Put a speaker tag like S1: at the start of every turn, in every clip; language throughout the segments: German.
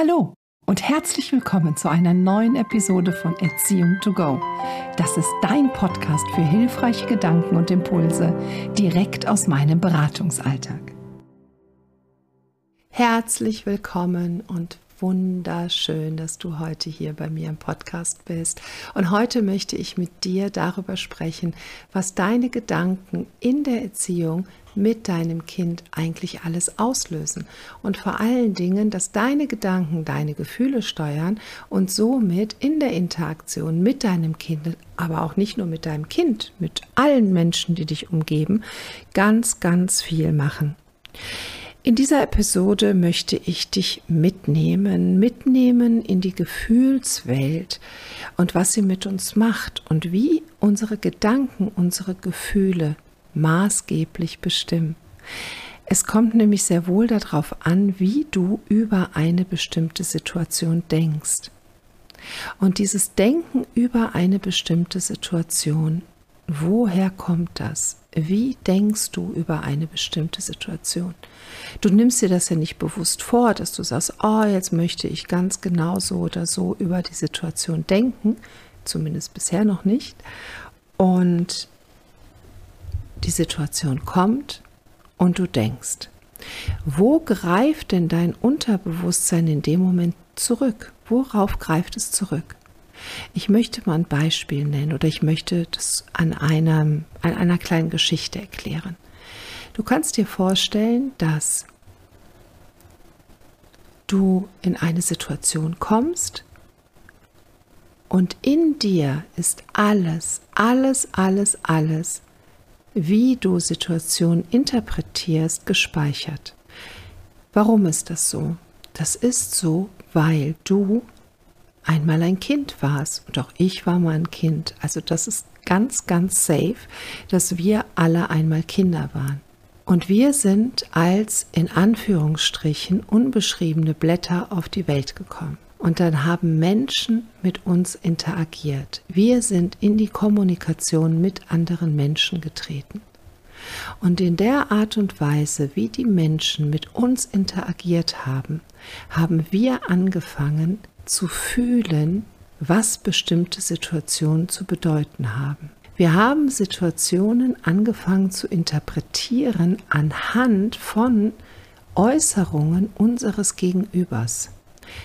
S1: Hallo und herzlich willkommen zu einer neuen Episode von Erziehung to Go. Das ist dein Podcast für hilfreiche Gedanken und Impulse direkt aus meinem Beratungsalltag. Herzlich willkommen und wunderschön, dass du heute hier bei mir im Podcast bist. Und heute möchte ich mit dir darüber sprechen, was deine Gedanken in der Erziehung mit deinem Kind eigentlich alles auslösen. Und vor allen Dingen, dass deine Gedanken deine Gefühle steuern und somit in der Interaktion mit deinem Kind, aber auch nicht nur mit deinem Kind, mit allen Menschen, die dich umgeben, ganz, ganz viel machen. In dieser Episode möchte ich dich mitnehmen, mitnehmen in die Gefühlswelt und was sie mit uns macht und wie unsere Gedanken, unsere Gefühle maßgeblich bestimmen. Es kommt nämlich sehr wohl darauf an, wie du über eine bestimmte Situation denkst. Und dieses Denken über eine bestimmte Situation, woher kommt das? Wie denkst du über eine bestimmte Situation? Du nimmst dir das ja nicht bewusst vor, dass du sagst, oh, jetzt möchte ich ganz genau so oder so über die Situation denken, zumindest bisher noch nicht. Und die Situation kommt und du denkst. Wo greift denn dein Unterbewusstsein in dem Moment zurück? Worauf greift es zurück? Ich möchte mal ein Beispiel nennen oder ich möchte das an, einem, an einer kleinen Geschichte erklären. Du kannst dir vorstellen, dass du in eine Situation kommst und in dir ist alles, alles, alles, alles, wie du Situationen interpretierst, gespeichert. Warum ist das so? Das ist so, weil du einmal ein Kind warst und auch ich war mal ein Kind. Also das ist ganz, ganz safe, dass wir alle einmal Kinder waren. Und wir sind als in Anführungsstrichen unbeschriebene Blätter auf die Welt gekommen. Und dann haben Menschen mit uns interagiert. Wir sind in die Kommunikation mit anderen Menschen getreten. Und in der Art und Weise, wie die Menschen mit uns interagiert haben, haben wir angefangen, zu fühlen, was bestimmte Situationen zu bedeuten haben. Wir haben Situationen angefangen zu interpretieren anhand von Äußerungen unseres Gegenübers.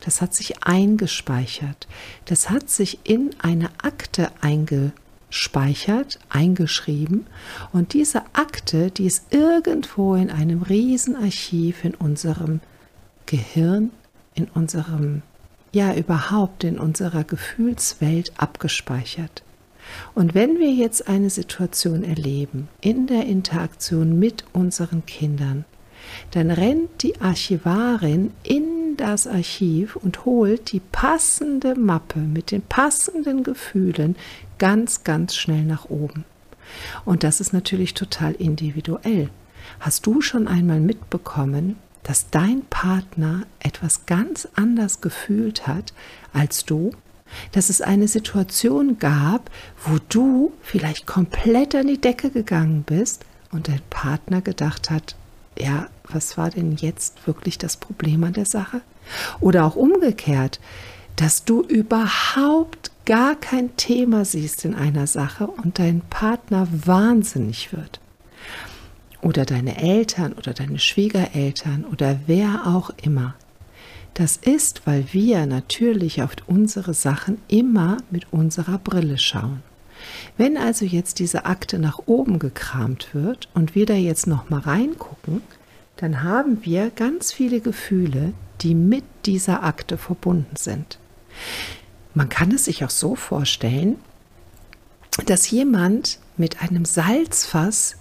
S1: Das hat sich eingespeichert. Das hat sich in eine Akte eingespeichert, eingeschrieben. Und diese Akte, die ist irgendwo in einem Riesenarchiv in unserem Gehirn, in unserem ja überhaupt in unserer Gefühlswelt abgespeichert. Und wenn wir jetzt eine Situation erleben in der Interaktion mit unseren Kindern, dann rennt die Archivarin in das Archiv und holt die passende Mappe mit den passenden Gefühlen ganz, ganz schnell nach oben. Und das ist natürlich total individuell. Hast du schon einmal mitbekommen, dass dein Partner etwas ganz anders gefühlt hat als du, dass es eine Situation gab, wo du vielleicht komplett an die Decke gegangen bist und dein Partner gedacht hat, ja, was war denn jetzt wirklich das Problem an der Sache? Oder auch umgekehrt, dass du überhaupt gar kein Thema siehst in einer Sache und dein Partner wahnsinnig wird oder deine Eltern oder deine Schwiegereltern oder wer auch immer. Das ist, weil wir natürlich auf unsere Sachen immer mit unserer Brille schauen. Wenn also jetzt diese Akte nach oben gekramt wird und wir da jetzt noch mal reingucken, dann haben wir ganz viele Gefühle, die mit dieser Akte verbunden sind. Man kann es sich auch so vorstellen, dass jemand mit einem Salzfass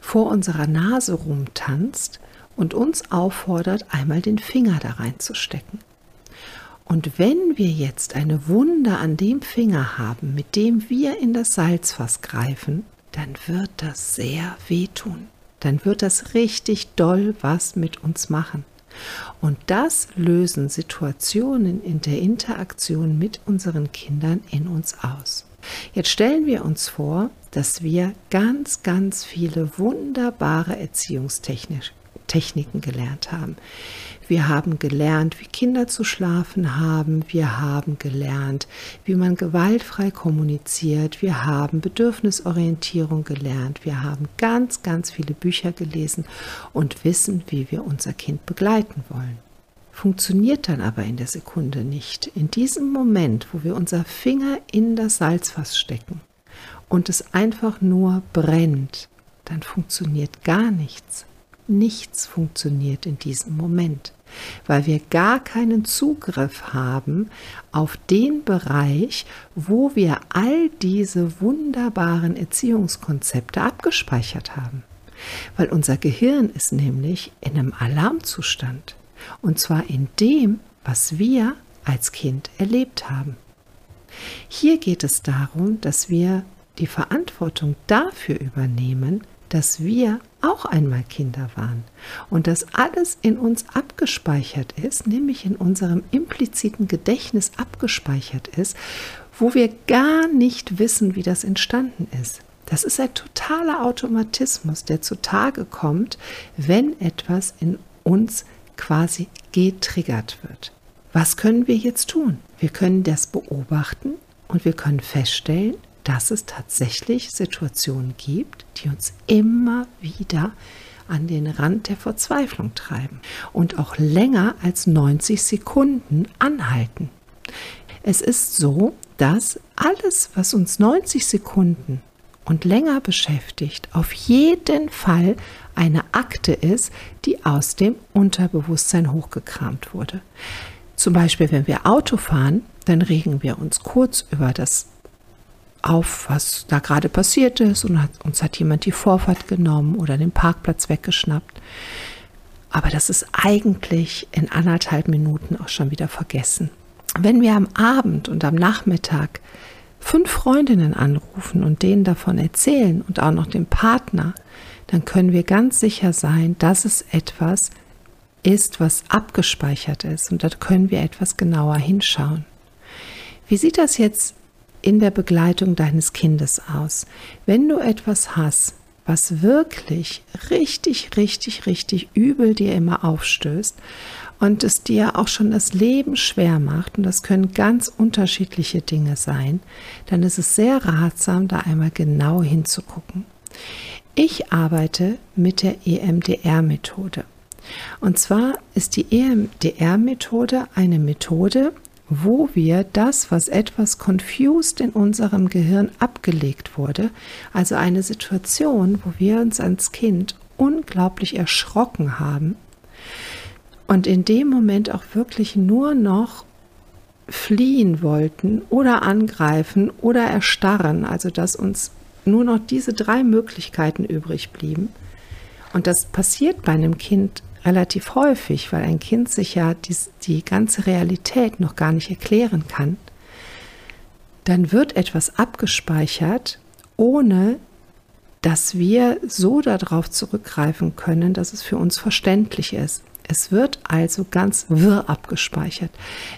S1: vor unserer Nase rumtanzt und uns auffordert, einmal den Finger da reinzustecken. Und wenn wir jetzt eine Wunde an dem Finger haben, mit dem wir in das Salzfass greifen, dann wird das sehr wehtun. Dann wird das richtig doll was mit uns machen. Und das lösen Situationen in der Interaktion mit unseren Kindern in uns aus. Jetzt stellen wir uns vor, dass wir ganz, ganz viele wunderbare Erziehungstechniken Techniken gelernt haben. Wir haben gelernt, wie Kinder zu schlafen haben. Wir haben gelernt, wie man gewaltfrei kommuniziert. Wir haben Bedürfnisorientierung gelernt. Wir haben ganz, ganz viele Bücher gelesen und wissen, wie wir unser Kind begleiten wollen. Funktioniert dann aber in der Sekunde nicht. In diesem Moment, wo wir unser Finger in das Salzfass stecken und es einfach nur brennt, dann funktioniert gar nichts. Nichts funktioniert in diesem Moment, weil wir gar keinen Zugriff haben auf den Bereich, wo wir all diese wunderbaren Erziehungskonzepte abgespeichert haben. Weil unser Gehirn ist nämlich in einem Alarmzustand. Und zwar in dem, was wir als Kind erlebt haben. Hier geht es darum, dass wir die Verantwortung dafür übernehmen, dass wir auch einmal Kinder waren und dass alles in uns abgespeichert ist, nämlich in unserem impliziten Gedächtnis abgespeichert ist, wo wir gar nicht wissen, wie das entstanden ist. Das ist ein totaler Automatismus, der zutage kommt, wenn etwas in uns quasi getriggert wird. Was können wir jetzt tun? Wir können das beobachten und wir können feststellen, dass es tatsächlich Situationen gibt, die uns immer wieder an den Rand der Verzweiflung treiben und auch länger als 90 Sekunden anhalten. Es ist so, dass alles, was uns 90 Sekunden und länger beschäftigt, auf jeden Fall eine Akte ist, die aus dem Unterbewusstsein hochgekramt wurde. Zum Beispiel, wenn wir Auto fahren, dann regen wir uns kurz über das auf, was da gerade passiert ist und hat, uns hat jemand die Vorfahrt genommen oder den Parkplatz weggeschnappt. Aber das ist eigentlich in anderthalb Minuten auch schon wieder vergessen. Wenn wir am Abend und am Nachmittag fünf Freundinnen anrufen und denen davon erzählen und auch noch dem Partner, dann können wir ganz sicher sein, dass es etwas ist, was abgespeichert ist und da können wir etwas genauer hinschauen. Wie sieht das jetzt in der Begleitung deines Kindes aus. Wenn du etwas hast, was wirklich richtig, richtig, richtig übel dir immer aufstößt und es dir auch schon das Leben schwer macht, und das können ganz unterschiedliche Dinge sein, dann ist es sehr ratsam, da einmal genau hinzugucken. Ich arbeite mit der EMDR-Methode. Und zwar ist die EMDR-Methode eine Methode, wo wir das, was etwas confused in unserem Gehirn abgelegt wurde, also eine Situation, wo wir uns als Kind unglaublich erschrocken haben und in dem Moment auch wirklich nur noch fliehen wollten oder angreifen oder erstarren, also dass uns nur noch diese drei Möglichkeiten übrig blieben. Und das passiert bei einem Kind relativ häufig, weil ein Kind sich ja die, die ganze Realität noch gar nicht erklären kann, dann wird etwas abgespeichert, ohne dass wir so darauf zurückgreifen können, dass es für uns verständlich ist. Es wird also ganz wirr abgespeichert.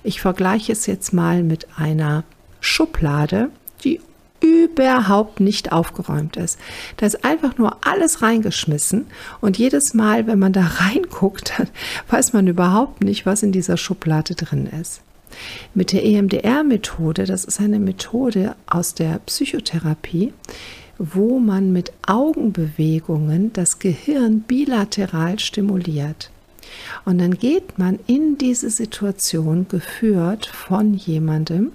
S1: Ich vergleiche es jetzt mal mit einer Schublade, die überhaupt nicht aufgeräumt ist. Da ist einfach nur alles reingeschmissen und jedes Mal, wenn man da reinguckt, dann weiß man überhaupt nicht, was in dieser Schublade drin ist. Mit der EMDR-Methode, das ist eine Methode aus der Psychotherapie, wo man mit Augenbewegungen das Gehirn bilateral stimuliert. Und dann geht man in diese Situation geführt von jemandem,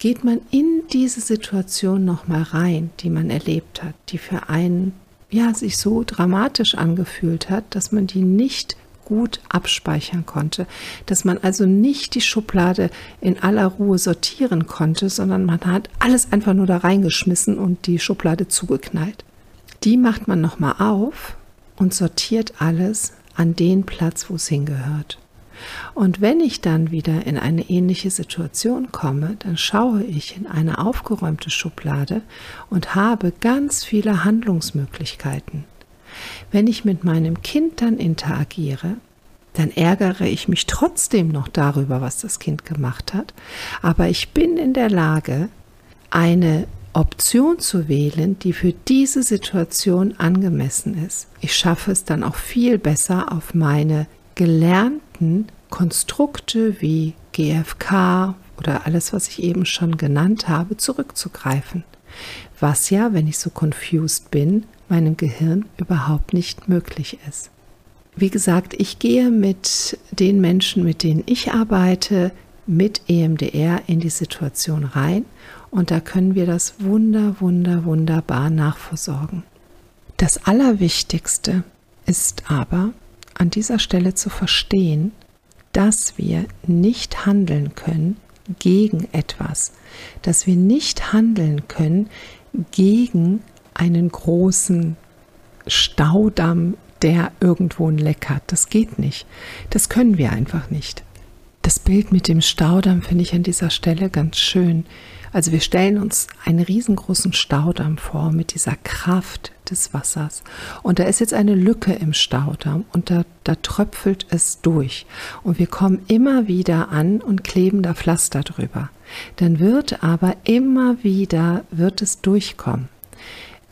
S1: geht man in diese Situation noch mal rein, die man erlebt hat, die für einen ja sich so dramatisch angefühlt hat, dass man die nicht gut abspeichern konnte, dass man also nicht die Schublade in aller Ruhe sortieren konnte, sondern man hat alles einfach nur da reingeschmissen und die Schublade zugeknallt. Die macht man noch mal auf und sortiert alles an den Platz, wo es hingehört. Und wenn ich dann wieder in eine ähnliche Situation komme, dann schaue ich in eine aufgeräumte Schublade und habe ganz viele Handlungsmöglichkeiten. Wenn ich mit meinem Kind dann interagiere, dann ärgere ich mich trotzdem noch darüber, was das Kind gemacht hat, aber ich bin in der Lage, eine Option zu wählen, die für diese Situation angemessen ist. Ich schaffe es dann auch viel besser auf meine gelernten Konstrukte wie GFK oder alles, was ich eben schon genannt habe, zurückzugreifen. Was ja, wenn ich so confused bin, meinem Gehirn überhaupt nicht möglich ist. Wie gesagt, ich gehe mit den Menschen, mit denen ich arbeite, mit EMDR in die Situation rein und da können wir das wunder, wunder, wunderbar nachversorgen. Das Allerwichtigste ist aber an dieser Stelle zu verstehen, dass wir nicht handeln können gegen etwas, dass wir nicht handeln können gegen einen großen Staudamm, der irgendwo ein Leck hat. Das geht nicht. Das können wir einfach nicht. Das Bild mit dem Staudamm finde ich an dieser Stelle ganz schön. Also wir stellen uns einen riesengroßen Staudamm vor mit dieser Kraft des Wassers. Und da ist jetzt eine Lücke im Staudamm und da, da tröpfelt es durch. Und wir kommen immer wieder an und kleben da Pflaster drüber. Dann wird aber immer wieder, wird es durchkommen.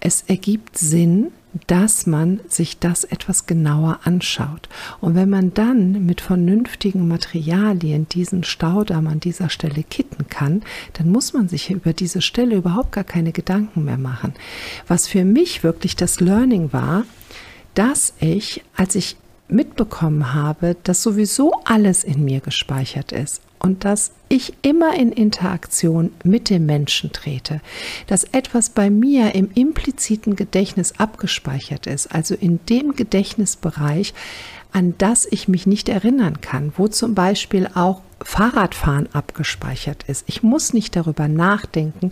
S1: Es ergibt Sinn, dass man sich das etwas genauer anschaut. Und wenn man dann mit vernünftigen Materialien diesen Staudamm an dieser Stelle kitten kann, dann muss man sich über diese Stelle überhaupt gar keine Gedanken mehr machen. Was für mich wirklich das Learning war, dass ich, als ich mitbekommen habe, dass sowieso alles in mir gespeichert ist und dass ich immer in Interaktion mit dem Menschen trete, dass etwas bei mir im impliziten Gedächtnis abgespeichert ist, also in dem Gedächtnisbereich, an das ich mich nicht erinnern kann, wo zum Beispiel auch Fahrradfahren abgespeichert ist. Ich muss nicht darüber nachdenken,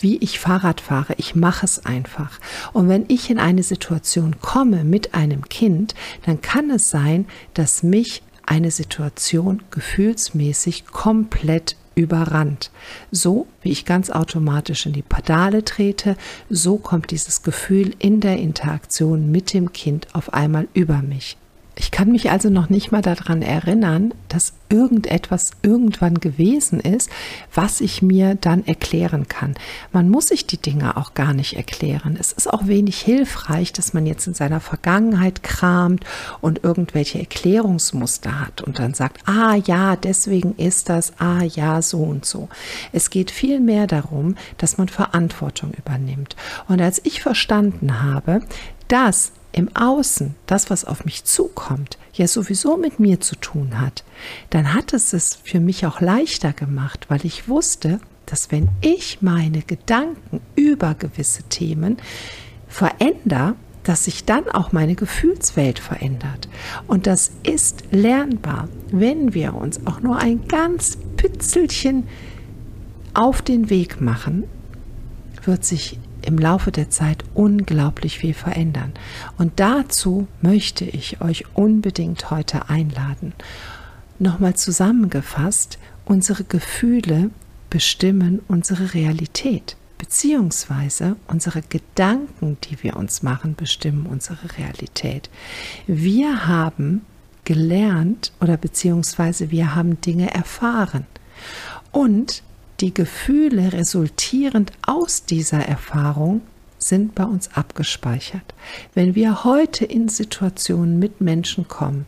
S1: wie ich Fahrrad fahre. Ich mache es einfach. Und wenn ich in eine Situation komme mit einem Kind, dann kann es sein, dass mich eine Situation gefühlsmäßig komplett überrannt. So wie ich ganz automatisch in die Pedale trete, so kommt dieses Gefühl in der Interaktion mit dem Kind auf einmal über mich. Ich kann mich also noch nicht mal daran erinnern, dass irgendetwas irgendwann gewesen ist, was ich mir dann erklären kann. Man muss sich die Dinge auch gar nicht erklären. Es ist auch wenig hilfreich, dass man jetzt in seiner Vergangenheit kramt und irgendwelche Erklärungsmuster hat und dann sagt, ah ja, deswegen ist das, ah ja, so und so. Es geht viel mehr darum, dass man Verantwortung übernimmt. Und als ich verstanden habe, dass im Außen, das, was auf mich zukommt, ja sowieso mit mir zu tun hat, dann hat es es für mich auch leichter gemacht, weil ich wusste, dass wenn ich meine Gedanken über gewisse Themen verändere, dass sich dann auch meine Gefühlswelt verändert. Und das ist lernbar, wenn wir uns auch nur ein ganz Pitzelchen auf den Weg machen, wird sich im Laufe der Zeit unglaublich viel verändern. Und dazu möchte ich euch unbedingt heute einladen. Nochmal zusammengefasst, unsere Gefühle bestimmen unsere Realität, beziehungsweise unsere Gedanken, die wir uns machen, bestimmen unsere Realität. Wir haben gelernt oder beziehungsweise wir haben Dinge erfahren. Und die Gefühle resultierend aus dieser Erfahrung sind bei uns abgespeichert. Wenn wir heute in Situationen mit Menschen kommen,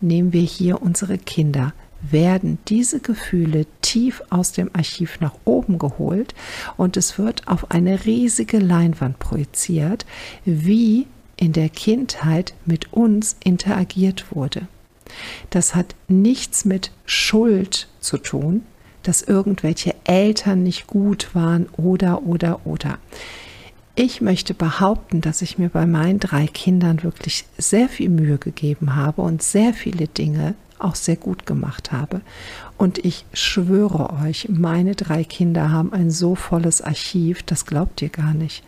S1: nehmen wir hier unsere Kinder, werden diese Gefühle tief aus dem Archiv nach oben geholt und es wird auf eine riesige Leinwand projiziert, wie in der Kindheit mit uns interagiert wurde. Das hat nichts mit Schuld zu tun, dass irgendwelche Eltern nicht gut waren oder, oder, oder. Ich möchte behaupten, dass ich mir bei meinen drei Kindern wirklich sehr viel Mühe gegeben habe und sehr viele Dinge auch sehr gut gemacht habe. Und ich schwöre euch, meine drei Kinder haben ein so volles Archiv, das glaubt ihr gar nicht.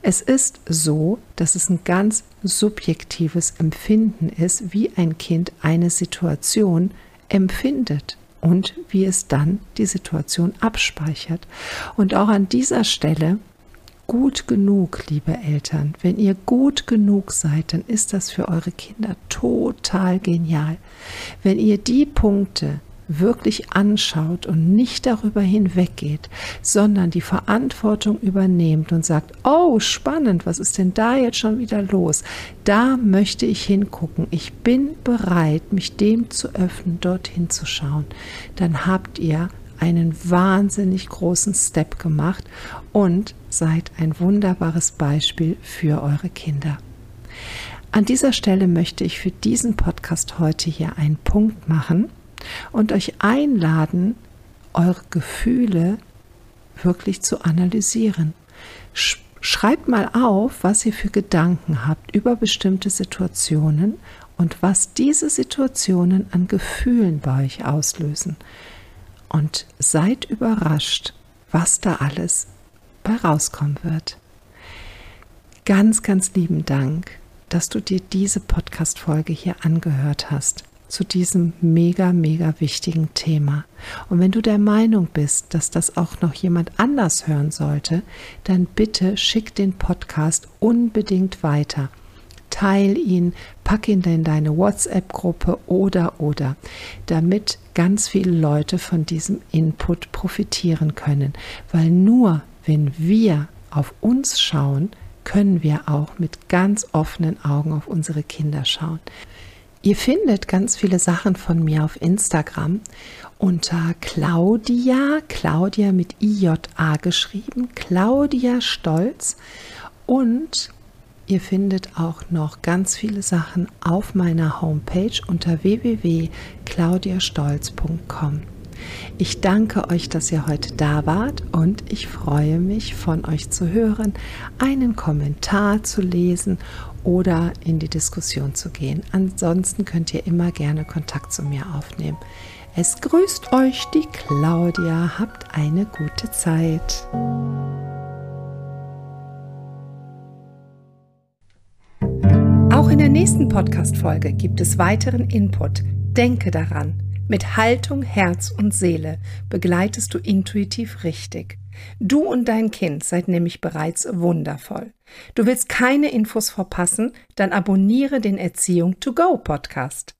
S1: Es ist so, dass es ein ganz subjektives Empfinden ist, wie ein Kind eine Situation empfindet und wie es dann die Situation abspeichert. Und auch an dieser Stelle gut genug, liebe Eltern. Wenn ihr gut genug seid, dann ist das für eure Kinder total genial. Wenn ihr die Punkte wirklich anschaut und nicht darüber hinweggeht, sondern die Verantwortung übernehmt und sagt, oh, spannend, was ist denn da jetzt schon wieder los? Da möchte ich hingucken. Ich bin bereit, mich dem zu öffnen, dorthin zu schauen. Dann habt ihr einen wahnsinnig großen Step gemacht und seid ein wunderbares Beispiel für eure Kinder. An dieser Stelle möchte ich für diesen Podcast heute hier einen Punkt machen und euch einladen, eure Gefühle wirklich zu analysieren. Schreibt mal auf, was ihr für Gedanken habt über bestimmte Situationen und was diese Situationen an Gefühlen bei euch auslösen. Und seid überrascht, was da alles bei rauskommen wird. Ganz, ganz lieben Dank dass du dir diese Podcast-Folge hier angehört hast zu diesem mega, mega wichtigen Thema. Und wenn du der Meinung bist, dass das auch noch jemand anders hören sollte, dann bitte schick den Podcast unbedingt weiter. Teil ihn, pack ihn in deine WhatsApp-Gruppe oder oder, damit ganz viele Leute von diesem Input profitieren können. Weil nur wenn wir auf uns schauen, können wir auch mit ganz offenen Augen auf unsere Kinder schauen. Ihr findet ganz viele Sachen von mir auf Instagram unter Claudia, Claudia mit IJA geschrieben, Claudia Stolz und ihr findet auch noch ganz viele Sachen auf meiner Homepage unter www.claudiastolz.com. Ich danke euch, dass ihr heute da wart und ich freue mich, von euch zu hören, einen Kommentar zu lesen oder in die Diskussion zu gehen. Ansonsten könnt ihr immer gerne Kontakt zu mir aufnehmen. Es grüßt euch die Claudia. Habt eine gute Zeit. Auch in der nächsten Podcast-Folge gibt es weiteren Input. Denke daran. Mit Haltung, Herz und Seele begleitest du intuitiv richtig. Du und dein Kind seid nämlich bereits wundervoll. Du willst keine Infos verpassen? Dann abonniere den Erziehung to go Podcast.